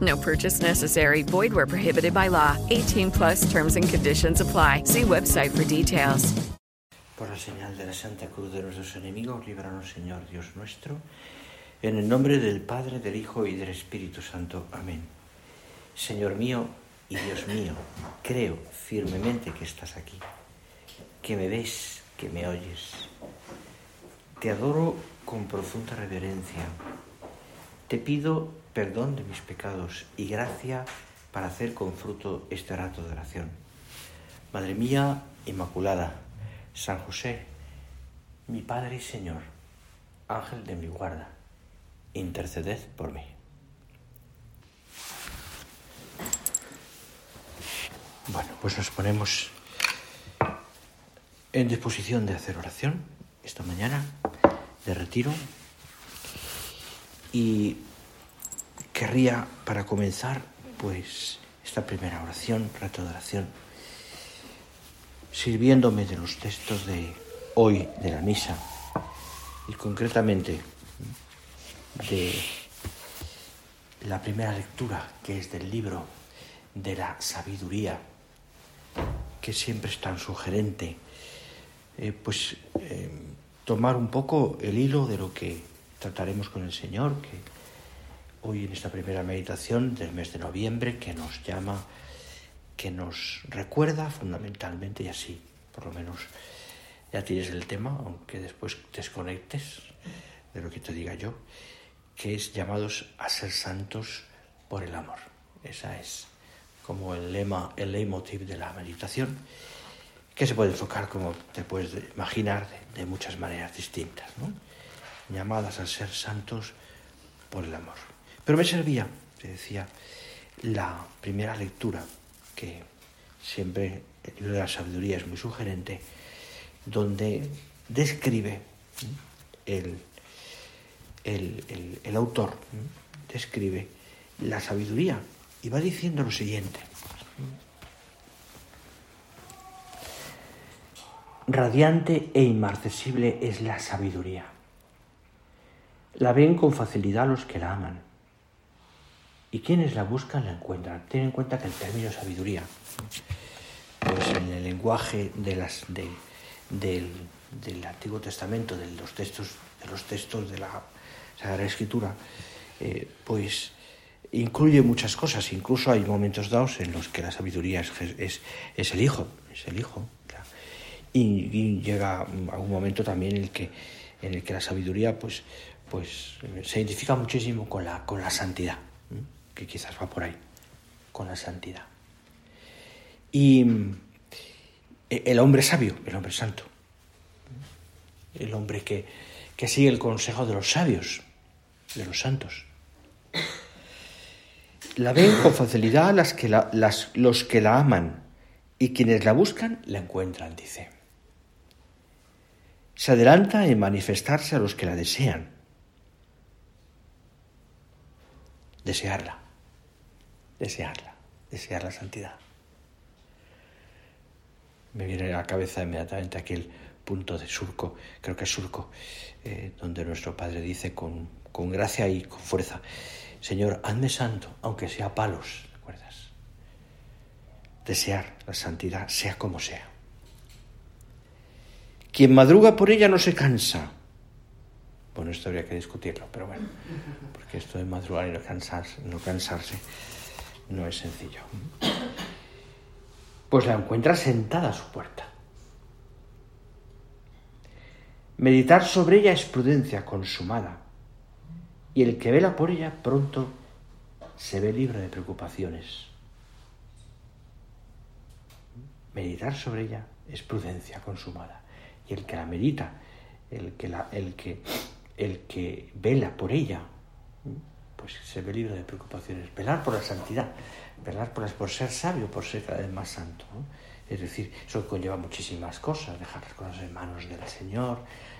No purchase necessary. Void where prohibited by law. 18 plus terms and conditions apply. See website for details. Por la señal de la Santa Cruz de nuestros enemigos, líbranos, Señor Dios nuestro. En el nombre del Padre, del Hijo y del Espíritu Santo. Amén. Señor mío y Dios mío, creo firmemente que estás aquí, que me ves, que me oyes. Te adoro con profunda reverencia. Te pido perdón de mis pecados y gracia para hacer con fruto este rato de oración. Madre mía Inmaculada, San José, mi Padre y Señor, Ángel de mi guarda, interceded por mí. Bueno, pues nos ponemos en disposición de hacer oración esta mañana de retiro y querría para comenzar pues esta primera oración, rato de oración, sirviéndome de los textos de hoy de la misa y concretamente de la primera lectura que es del libro de la sabiduría que siempre es tan sugerente eh, pues eh, tomar un poco el hilo de lo que trataremos con el Señor que hoy en esta primera meditación del mes de noviembre que nos llama que nos recuerda fundamentalmente, y así por lo menos ya tienes el tema, aunque después desconectes de lo que te diga yo, que es llamados a ser santos por el amor. Esa es como el lema, el leitmotiv de la meditación, que se puede enfocar, como te puedes imaginar, de, de muchas maneras distintas, ¿no? llamadas a ser santos por el amor. Pero me servía, te decía, la primera lectura que siempre la sabiduría es muy sugerente, donde describe el, el, el, el autor, describe la sabiduría y va diciendo lo siguiente. Radiante e inmarcesible es la sabiduría. La ven con facilidad los que la aman. Y quienes la buscan la encuentran. Ten en cuenta que el término sabiduría, pues en el lenguaje de las, de, del, del, Antiguo Testamento, de los textos, de los textos de la Sagrada Escritura, eh, pues incluye muchas cosas. Incluso hay momentos dados en los que la sabiduría es, es, es el Hijo, es el Hijo. Y, llega algún momento también en el que, en el que la sabiduría pues, pues, se identifica muchísimo con la, con la santidad que quizás va por ahí, con la santidad. Y el hombre sabio, el hombre santo, el hombre que, que sigue el consejo de los sabios, de los santos. La ven con facilidad las que la, las, los que la aman y quienes la buscan la encuentran, dice. Se adelanta en manifestarse a los que la desean. Desearla desearla, desear la santidad. Me viene a la cabeza inmediatamente aquel punto de surco, creo que es surco, eh, donde nuestro Padre dice con, con, gracia y con fuerza, Señor, hazme santo, aunque sea palos, ¿recuerdas? Desear la santidad, sea como sea. Quien madruga por ella no se cansa. Bueno, esto habría que discutirlo, pero bueno, porque esto de madrugar y no cansarse, no cansarse no es sencillo. Pues la encuentra sentada a su puerta. Meditar sobre ella es prudencia consumada, y el que vela por ella pronto se ve libre de preocupaciones. Meditar sobre ella es prudencia consumada, y el que la medita, el que, la, el que, el que vela por ella, pues se ve libre de preocupaciones. Velar por la santidad, velar por, por ser sabio, por ser cada vez más santo. Es decir, eso conlleva muchísimas cosas, dejar las cosas en manos del Señor,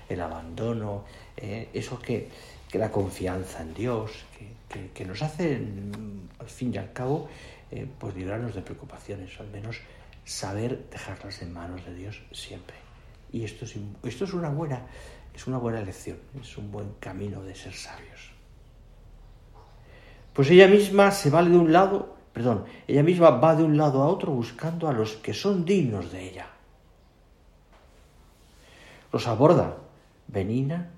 el abandono, eh, eso que, que, la confianza en Dios, que, que, nos hace, mm, al fin y al cabo, eh, pues librarnos de preocupaciones, al menos saber dejarlas en manos de Dios siempre. Y esto es, esto es una buena, es una buena lección, es un buen camino de ser sabios. Pues ella misma se vale de un lado, perdón, ella misma va de un lado a otro buscando a los que son dignos de ella. Los aborda, venina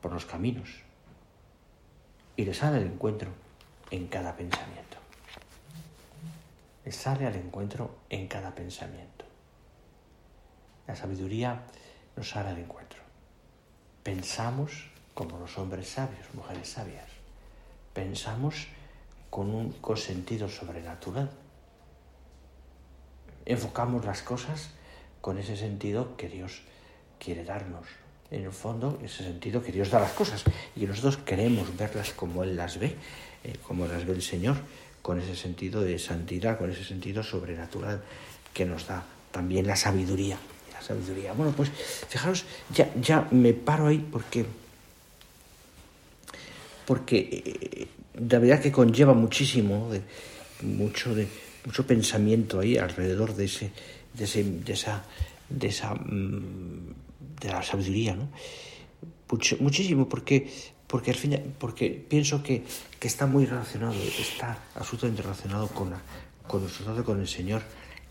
por los caminos y le sale al encuentro en cada pensamiento. Le sale al encuentro en cada pensamiento. La sabiduría nos sale al encuentro. Pensamos como los hombres sabios, mujeres sabias. Pensamos con un sentido sobrenatural. Enfocamos las cosas con ese sentido que Dios quiere darnos. En el fondo, ese sentido que Dios da las cosas y nosotros queremos verlas como Él las ve, eh, como las ve el Señor, con ese sentido de santidad, con ese sentido sobrenatural que nos da también la sabiduría. La sabiduría. Bueno, pues fijaros, ya, ya me paro ahí porque, porque eh, la verdad que conlleva muchísimo, mucho, mucho pensamiento ahí alrededor de, ese, de, ese, de esa, de esa mm, de la sabiduría, ¿no? muchísimo, porque, porque, al fin, porque pienso que, que, está muy relacionado, está absolutamente relacionado con, la, con nuestro trato con el Señor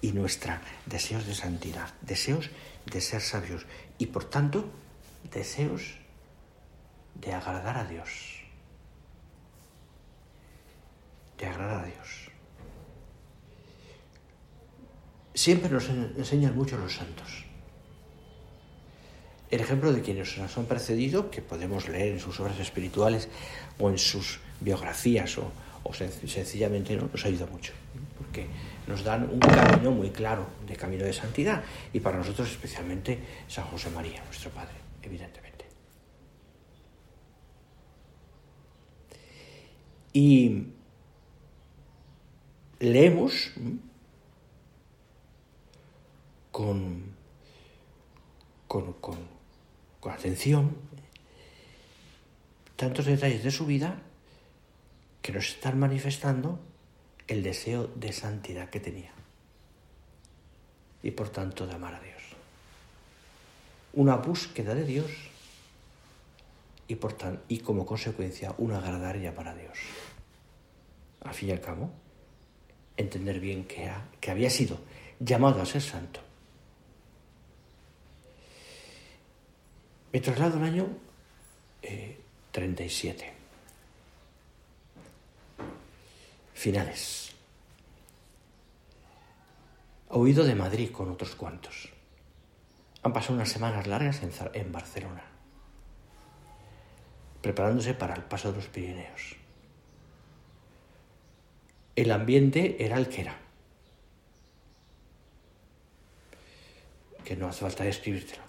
y nuestra deseos de santidad, deseos de ser sabios y por tanto deseos de agradar a Dios. De agradar a Dios. Siempre nos enseñan mucho los santos el ejemplo de quienes nos han precedido, que podemos leer en sus obras espirituales o en sus biografías o, sencillamente ¿no? nos ayuda mucho, porque nos dan un camino muy claro de camino de santidad y para nosotros especialmente San José María, nuestro Padre, evidentemente. Y leemos con, con, con atención tantos detalles de su vida que nos están manifestando el deseo de santidad que tenía y por tanto de amar a Dios. Una búsqueda de Dios y, por tan, y como consecuencia un agradar y amar a Dios. Al fin y al cabo, entender bien que, que había sido llamado a ser santo Me traslado al año 37. Eh, Finales. Huido de Madrid con otros cuantos. Han pasado unas semanas largas en, en Barcelona, preparándose para el paso de los Pirineos. El ambiente era el que era. Que no hace falta describírtelo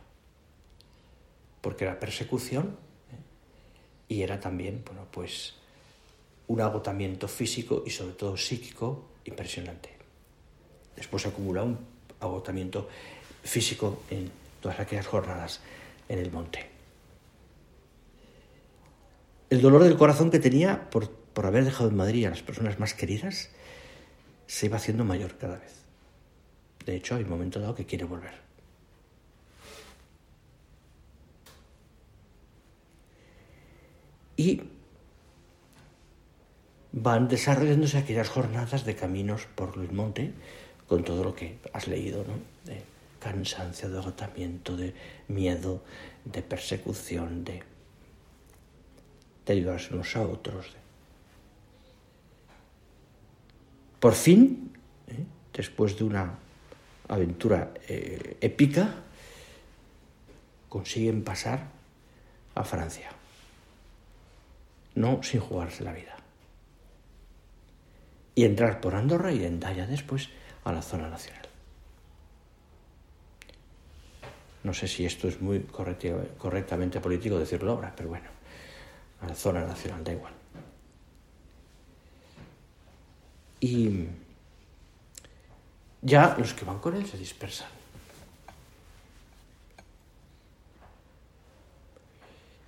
porque era persecución ¿eh? y era también, bueno, pues un agotamiento físico y sobre todo psíquico impresionante. Después se acumula un agotamiento físico en todas aquellas jornadas en el monte. El dolor del corazón que tenía por, por haber dejado en Madrid a las personas más queridas se iba haciendo mayor cada vez. De hecho, hay un momento dado que quiere volver. y van desarrollándose aquellas jornadas de caminos por el monte con todo lo que has leído, ¿no? De cansancio, de agotamiento, de miedo, de persecución, de, de ayudarse unos a otros. Por fin, ¿eh? después de una aventura eh, épica, consiguen pasar a Francia, no sin jugarse la vida, y entrar por Andorra y Endaya después a la zona nacional. No sé si esto es muy correctamente político decirlo ahora, pero bueno, a la zona nacional da igual. Y ya los que van con él se dispersan.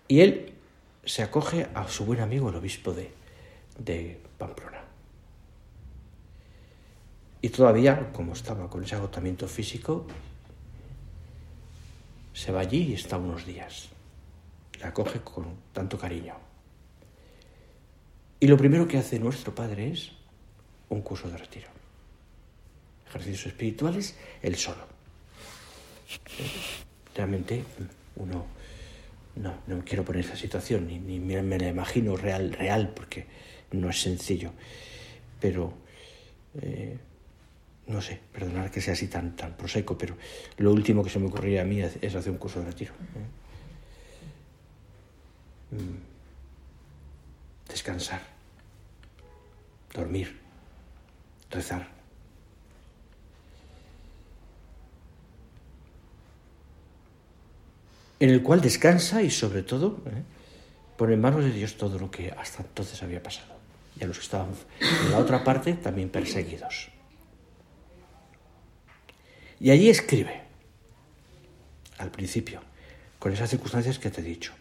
Y él se acoge a su buen amigo, el obispo de, de Pamplona. Y todavía, como estaba con ese agotamiento físico, se va allí y está unos días. La acoge con tanto cariño. Y lo primero que hace nuestro Padre es un curso de retiro. Ejercicios espirituales, él solo. Realmente uno no, no quiero poner esa situación, ni, ni me, la imagino real, real, porque no es sencillo. Pero, eh, no sé, perdonar que sea así tan, tan proseco, pero lo último que se me ocurría a mí es, hacer un curso de retiro. ¿eh? Mm. Descansar, dormir, rezar. En el cual descansa y sobre todo ¿eh? pone en manos de Dios todo lo que hasta entonces había pasado. Y a los que estaban en la otra parte también perseguidos. Y allí escribe, al principio, con esas circunstancias que te he dicho.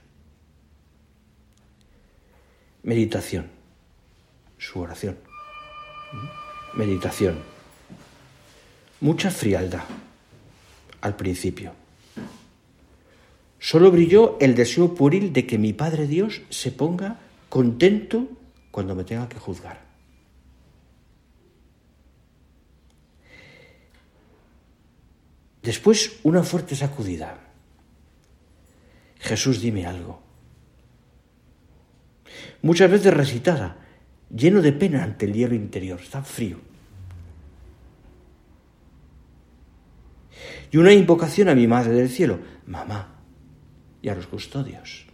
Meditación, su oración. Meditación. Mucha frialdad al principio. Solo brilló el deseo pueril de que mi Padre Dios se ponga contento cuando me tenga que juzgar. Después una fuerte sacudida. Jesús, dime algo. Muchas veces recitada, lleno de pena ante el hielo interior, está frío. Y una invocación a mi Madre del Cielo, mamá, y a los custodios,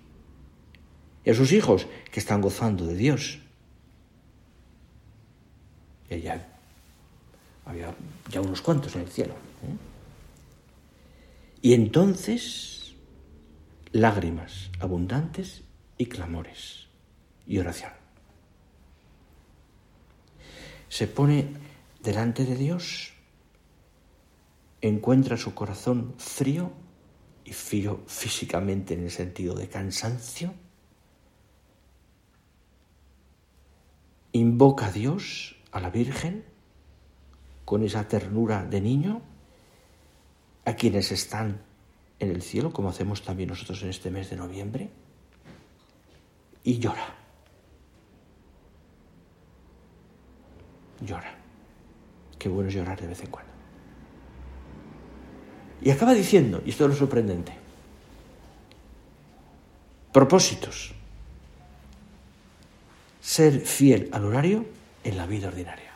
y a sus hijos que están gozando de Dios. Y ya había ya unos cuantos en el cielo. ¿eh? Y entonces lágrimas abundantes y clamores y oración. Se pone delante de Dios, encuentra su corazón frío y frío físicamente en el sentido de cansancio, invoca a Dios, a la Virgen, con esa ternura de niño, a quienes están en el cielo, como hacemos también nosotros en este mes de noviembre, y llora. Llora. Qué bueno es llorar de vez en cuando. Y acaba diciendo, y esto es lo sorprendente, propósitos. Ser fiel al horario en la vida ordinaria.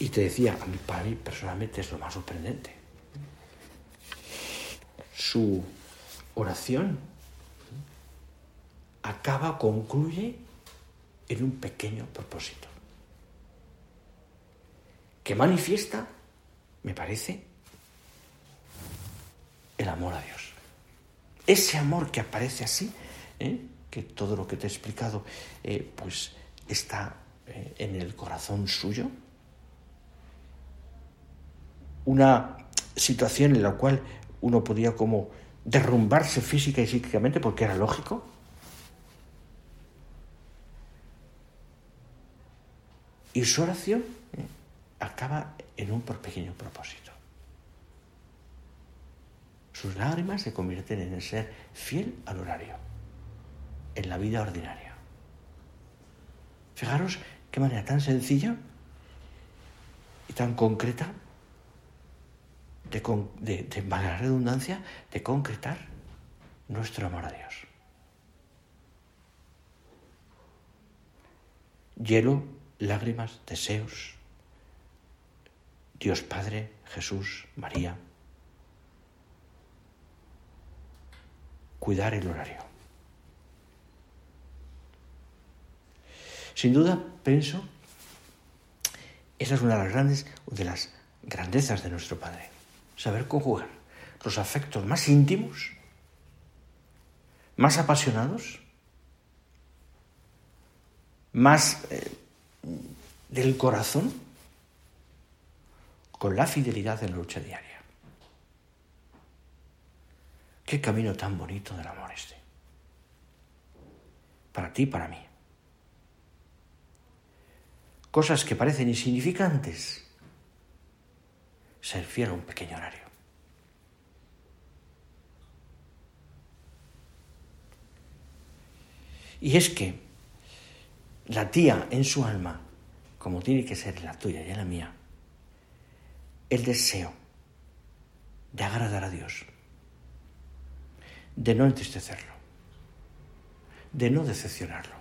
Y te decía, a para mí personalmente es lo más sorprendente. Su oración acaba, concluye en un pequeño propósito que manifiesta, me parece, el amor a Dios. Ese amor que aparece así, ¿eh? que todo lo que te he explicado, eh, pues está eh, en el corazón suyo, una situación en la cual uno podía como derrumbarse física y psíquicamente porque era lógico. Y su oración eh, acaba en un pequeño propósito. Sus lágrimas se convierten en el ser fiel al horario, en la vida ordinaria. Fijaros qué manera tan sencilla y tan concreta de, de, la redundancia, de concretar nuestro amor a Dios. Hielo, lágrimas, deseos, Dios Padre, Jesús, María. Cuidar el horario. Sin duda, pienso, esa es una de las grandes, de las grandezas de nuestro Padre. Saber conjugar los afectos más íntimos, más apasionados, más eh, del corazón, con la fidelidad en la lucha diaria. Qué camino tan bonito del amor este. Para ti y para mí. Cosas que parecen insignificantes. Ser fiel a un pequeño horario. Y es que la tía en su alma, como tiene que ser la tuya y la mía, el deseo de agradar a Dios, de no entristecerlo, de no decepcionarlo.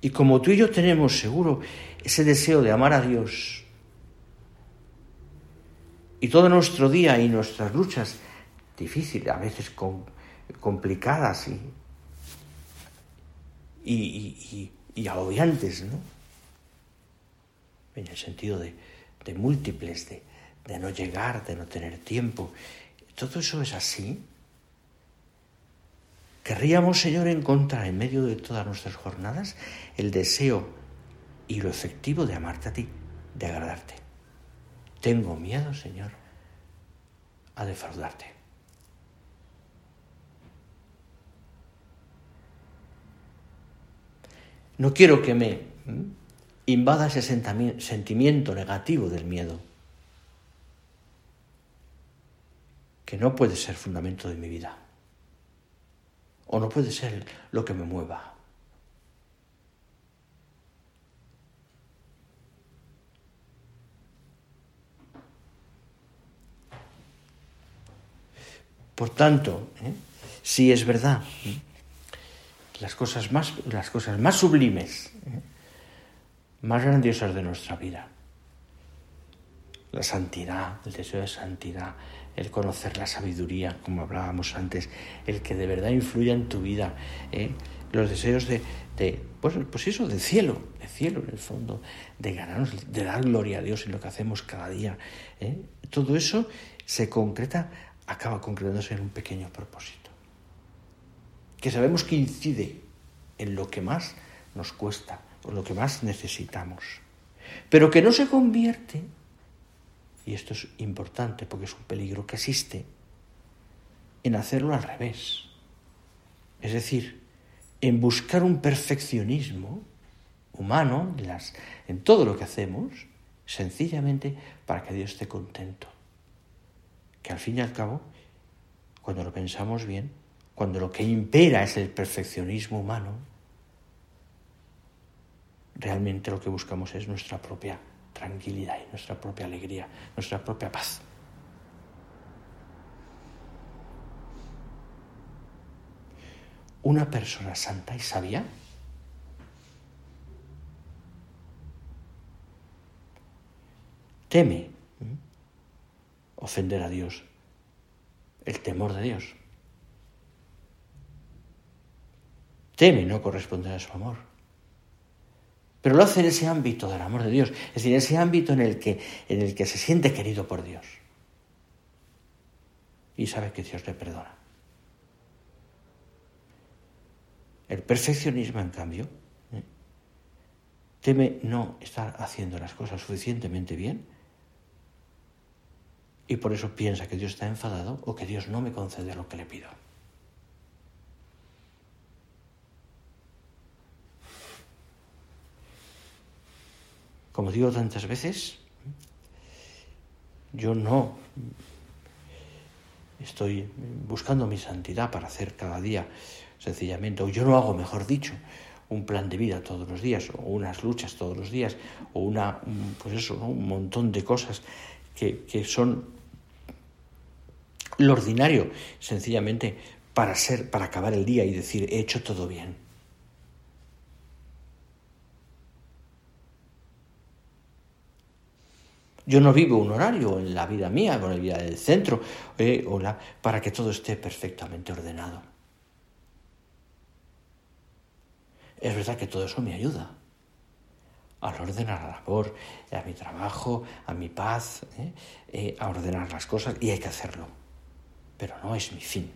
Y como tú y yo tenemos seguro ese deseo de amar a Dios, y todo nuestro día y nuestras luchas difíciles, a veces complicadas y, y, y, agobiantes, ¿no? En el sentido de, múltiples, de no llegar, de no tener tiempo. Todo eso es así. Querríamos, Señor, encontrar en medio de todas nuestras jornadas el deseo y lo efectivo de amarte a ti, de agradarte. Tengo miedo, Señor, a defraudarte. No quiero que me invada ese sentimiento negativo del miedo. que no puede ser fundamento de mi vida. O no puede ser lo que me mueva. Por tanto, ¿eh? si es verdad. Las, cosas más, las cosas más sublimes, más grandiosas de nuestra vida, la santidad, el deseo de santidad, el conocer la sabiduría, como hablábamos antes, el que de verdad influya en tu vida, ¿eh? los deseos de, pues, pues, eso, cielo, de cielo en el fondo, de ganarnos, de dar gloria a Dios en lo que hacemos cada día. ¿eh? Todo eso se concreta, acaba concretándose en un pequeño propósito, que sabemos que incide en lo que más nos cuesta o lo que más necesitamos, pero que no se convierte y esto es importante porque es un peligro que existe, en hacerlo al revés. Es decir, en buscar un perfeccionismo humano en, en todo lo que hacemos, sencillamente para que Dios esté contento. Que al fin y al cabo, cuando lo pensamos bien, cuando lo que impera es el perfeccionismo humano, realmente lo que buscamos es nuestra propia tranquilidad y nuestra propia alegría, nuestra propia paz. Una persona santa y sabia teme ofender a Dios, el temor de Dios. Teme no corresponder a su amor. Pero lo hace en ese ámbito del amor de Dios, es decir, en ese ámbito en el que, en el que se siente querido por Dios. Y sabe que Dios le perdona. El perfeccionismo, en cambio, ¿eh? teme no estar haciendo las cosas suficientemente bien y por eso piensa que Dios está enfadado o que Dios no me concede lo que le pido. Como digo tantas veces, yo no estoy buscando mi santidad para hacer cada día sencillamente, o yo no hago, mejor dicho, un plan de vida todos los días, o unas luchas todos los días, o una, pues eso, un montón de cosas que, que son lo ordinario, sencillamente para ser, para acabar el día y decir he hecho todo bien. Yo no vivo un horario en la vida mía, en la vida del centro, eh, para que todo esté perfectamente ordenado. Es verdad que todo eso me ayuda al ordenar la labor, a mi trabajo, a mi paz, ¿eh? Eh, a ordenar las cosas, y hay que hacerlo. Pero no es mi fin.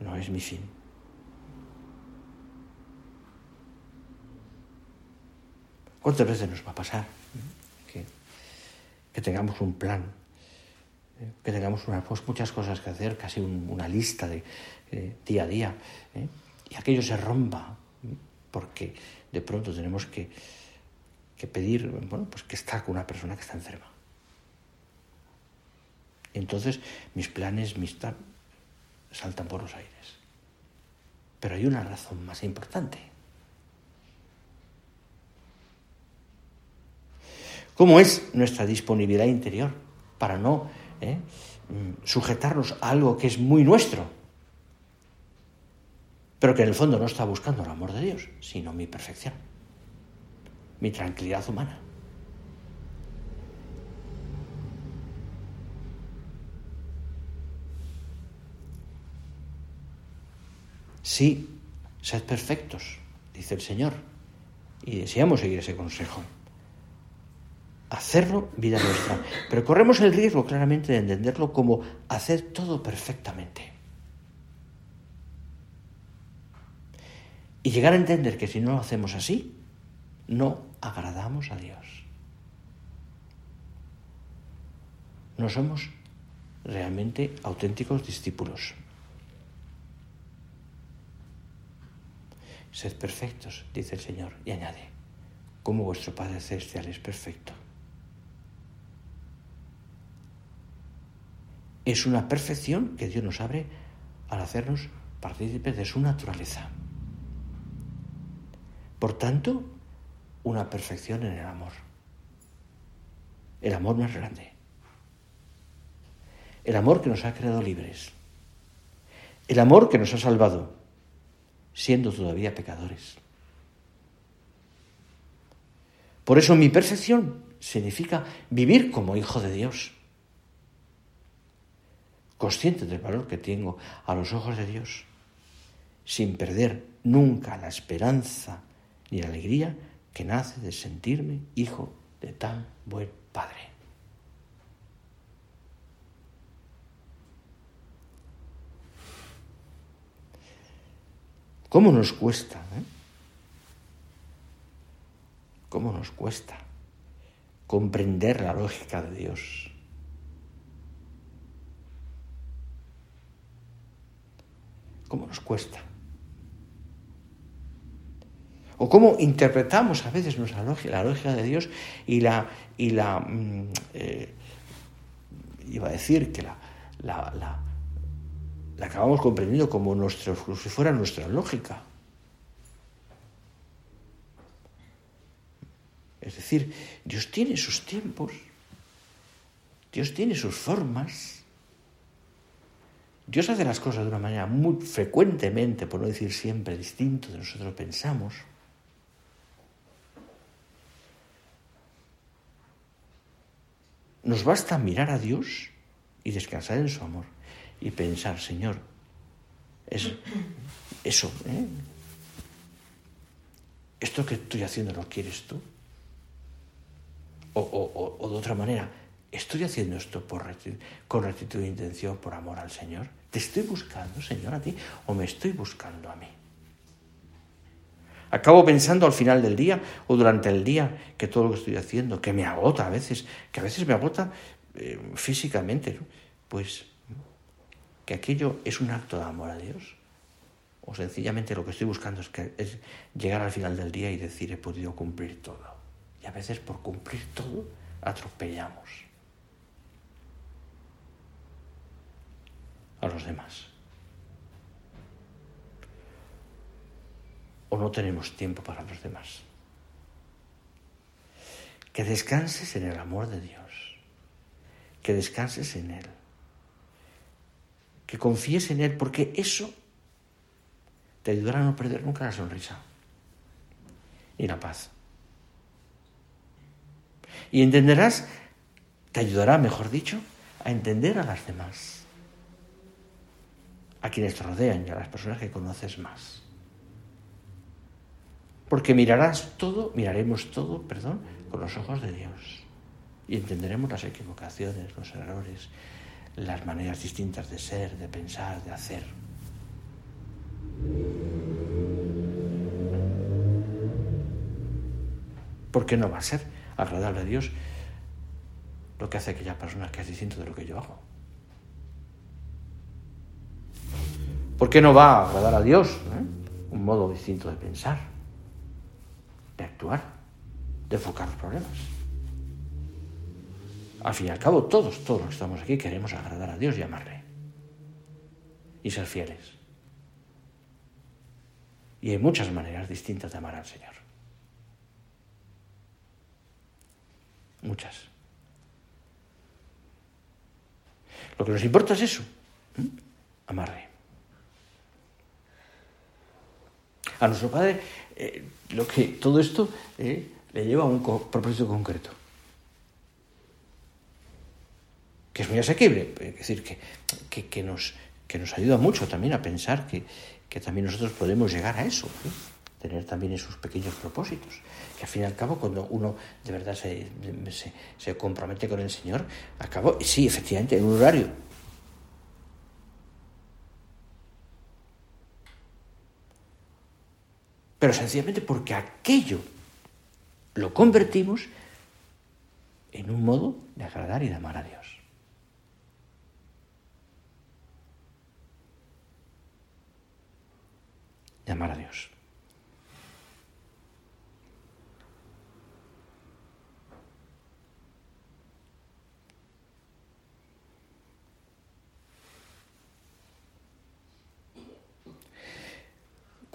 No es mi fin. ¿Cuántas veces nos va a pasar que, que tengamos un plan, eh, que tengamos pues, muchas cosas que hacer, casi una lista de día a día, y aquello se rompa, porque de pronto tenemos que, pedir, bueno, pues que está con una persona que está enferma. Entonces mis planes, mis saltan por los aires. Pero hay una razón más importante. ¿Cómo es nuestra disponibilidad interior para no eh, mm, sujetarnos a algo que es muy nuestro? pero que en el fondo no está buscando el amor de Dios, sino mi perfección, mi tranquilidad humana. Sí, sed perfectos, dice el Señor, y deseamos seguir ese consejo. Hacerlo vida nuestra, pero corremos el riesgo claramente de entenderlo como hacer todo perfectamente. Y llegar a entender que si no lo hacemos así, no agradamos a Dios. No somos realmente auténticos discípulos. Sed perfectos, dice el Señor, y añade, como vuestro Padre Celestial es perfecto. Es una perfección que Dios nos abre al hacernos partícipes de su naturaleza. Por tanto, una perfección en el amor. El amor más grande. El amor que nos ha creado libres. El amor que nos ha salvado, siendo todavía pecadores. Por eso mi perfección significa vivir como hijo de Dios, consciente del valor que tengo a los ojos de Dios, sin perder nunca la esperanza ni la alegría que nace de sentirme hijo de tan buen Padre. ¿Cómo nos cuesta? Eh? ¿Cómo nos cuesta comprender la lógica de Dios? ¿Cómo nos cuesta? o cómo interpretamos a veces nuestra lógica, la lógica de Dios y la, y la mm, eh, iba a decir que la, la, acabamos comprendiendo como, nuestro, si fuera nuestra lógica. Es decir, Dios tiene sus tiempos, Dios tiene sus formas, Dios hace las cosas de una manera muy frecuentemente, por no decir siempre, distinto de nosotros pensamos. Nos basta mirar a Dios y descansar en su amor y pensar, Señor, es eso, ¿eh? esto que estoy haciendo lo quieres tú. O, de otra manera, estoy haciendo esto por con rectitud de intención, por amor al Señor. ¿Te estoy buscando, Señor, a ti o me estoy buscando a mí? Acabo pensando al final del día o durante el día que todo lo que estoy haciendo, que me agota a veces, que a veces me agota eh, físicamente, pues que aquello es un acto de amor a Dios. O sencillamente lo que estoy buscando es, que, es llegar al final del día y decir he podido cumplir todo. Y a veces por cumplir todo atropellamos a los demás. o no tenemos tiempo para los demás. Que descanses en el amor de Dios, que descanses en Él, que confíes en Él, porque eso te ayudará a no perder nunca la sonrisa. ni la paz. Y entenderás, te ayudará, mejor dicho, a entender a las demás, a quienes te rodean y a las personas que conoces más. Porque mirarás todo, miraremos todo, perdón, con los ojos de Dios. Y entenderemos las equivocaciones, los errores, las maneras distintas de ser, de pensar, de hacer. ¿Por qué no va a ser agradable a Dios lo que hace aquella persona que es distinto de lo que yo hago? ¿Por qué no va a agradar a Dios eh? un modo distinto de pensar, de actuar, de enfocar los problemas? Al fin y al cabo, todos, todos los que estamos aquí queremos agradar a Dios y amarle. Y ser fieles. Y hay muchas maneras distintas de amar al Señor. Muchas. Lo que nos importa es eso, amarle. A nuestro Padre, eh, lo que todo esto eh, le lleva a un propósito concreto. Que es muy asequible, es decir, que, que, nos, que nos ayuda mucho también a pensar que, que también nosotros podemos llegar a eso, tener también esos pequeños propósitos, que al fin y al cabo cuando uno de verdad se, se, compromete con el Señor, acabo, sí, efectivamente, en un horario. Pero sencillamente porque aquello lo convertimos en un modo de agradar y de amar a Dios. amar a Dios.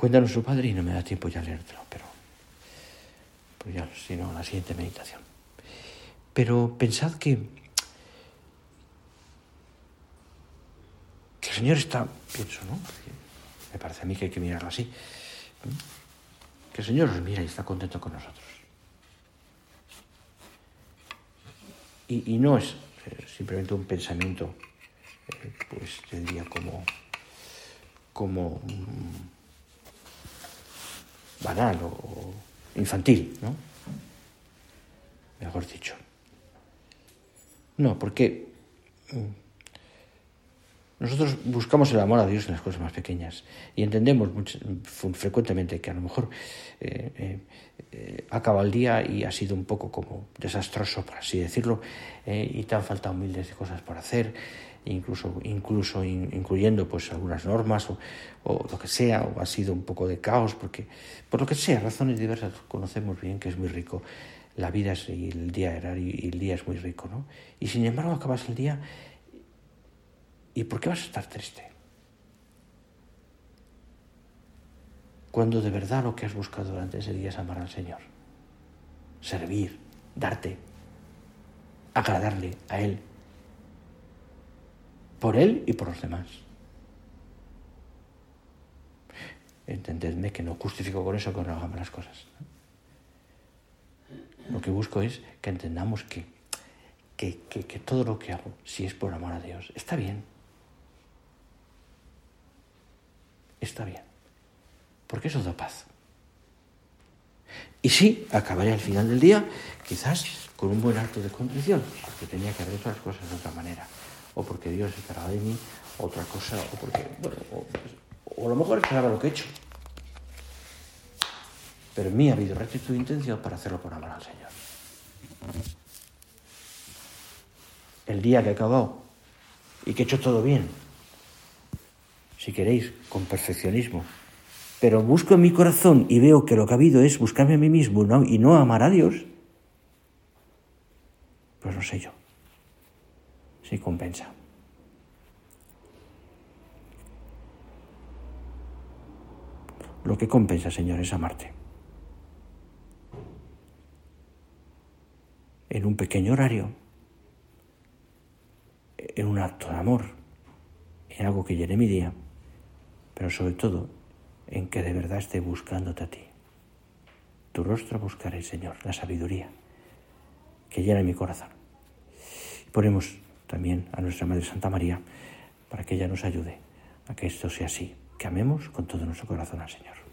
Cuéntanos su padre y no me da tiempo ya leértelo, pero pues ya, si no, la siguiente meditación. Pero pensad que, que el Señor está, pienso, ¿no? Me parece a mí que hay que mirarlo así. Que el Señor nos mira y está contento con nosotros. Y, no es eh, simplemente un pensamiento, eh, pues diría como, como mm, banal o, infantil, ¿no? Mejor dicho. No, porque mm, nosotros buscamos el amor a Dios en las cosas más pequeñas y entendemos frecuentemente que a lo mejor eh, eh, eh, acaba el día y ha sido un poco como desastroso, por así decirlo, y te han faltado miles de cosas por hacer, incluso, incluso incluyendo pues algunas normas o, o, lo que sea, o ha sido un poco de caos, porque por lo que sea, razones diversas, conocemos bien que es muy rico la vida y el día era y el día es muy rico, ¿no? Y sin embargo acabas el día ¿Y por qué vas a estar triste? Cuando de verdad lo que has buscado durante ese día es amar al Señor, servir, darte, agradarle a Él, por Él y por los demás. Entendedme que no justifico con eso que no hagamos las cosas. Lo que busco es que entendamos que, que, que todo lo que hago, si es por amor a Dios, está bien está bien, porque eso da paz. Y sí, acabaré al final del día quizás con un buen acto de contrición, porque tenía que haber hecho las cosas de otra manera, o porque Dios esperaba de mí otra cosa, o porque, bueno, o, a lo mejor esperaba lo que he hecho. Pero en mí ha habido rectitud de intención para hacerlo por amor al Señor. El día que he acabado y que he hecho todo bien, si queréis, con perfeccionismo. Pero busco en mi corazón y veo que lo que ha habido es buscarme a mí mismo y no amar a Dios, pues no sé yo si compensa. Lo que compensa, Señor, es amarte. En un pequeño horario, en un acto de amor, en algo que llene mi día pero sobre todo en que de verdad esté buscándote a ti. Tu rostro buscaré, Señor, la sabiduría que llena mi corazón. ponemos también a nuestra Madre Santa María para que ella nos ayude a que esto sea así, que amemos con todo nuestro corazón al Señor.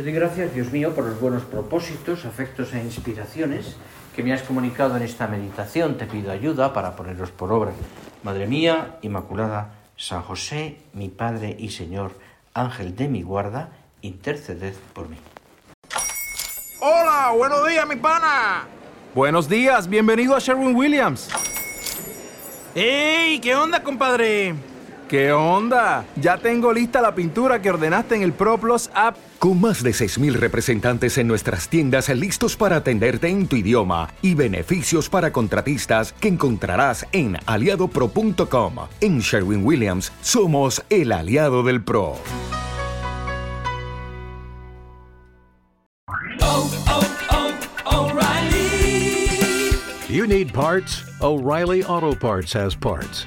Te doy gracias, Dios mío, por los buenos propósitos, afectos e inspiraciones que me has comunicado en esta meditación. Te pido ayuda para ponerlos por obra. Madre mía, Inmaculada, San José, mi Padre y Señor, Ángel de mi guarda, interceded por mí. Hola, buenos días, mi pana. Buenos días, bienvenido a Sherwin Williams. ¡Ey! ¿Qué onda, compadre? ¿Qué onda? Ya tengo lista la pintura que ordenaste en el ProPlus app. Con más de 6.000 representantes en nuestras tiendas listos para atenderte en tu idioma y beneficios para contratistas que encontrarás en aliadopro.com. En Sherwin Williams somos el aliado del PRO. You need parts? O'Reilly Auto Parts has parts.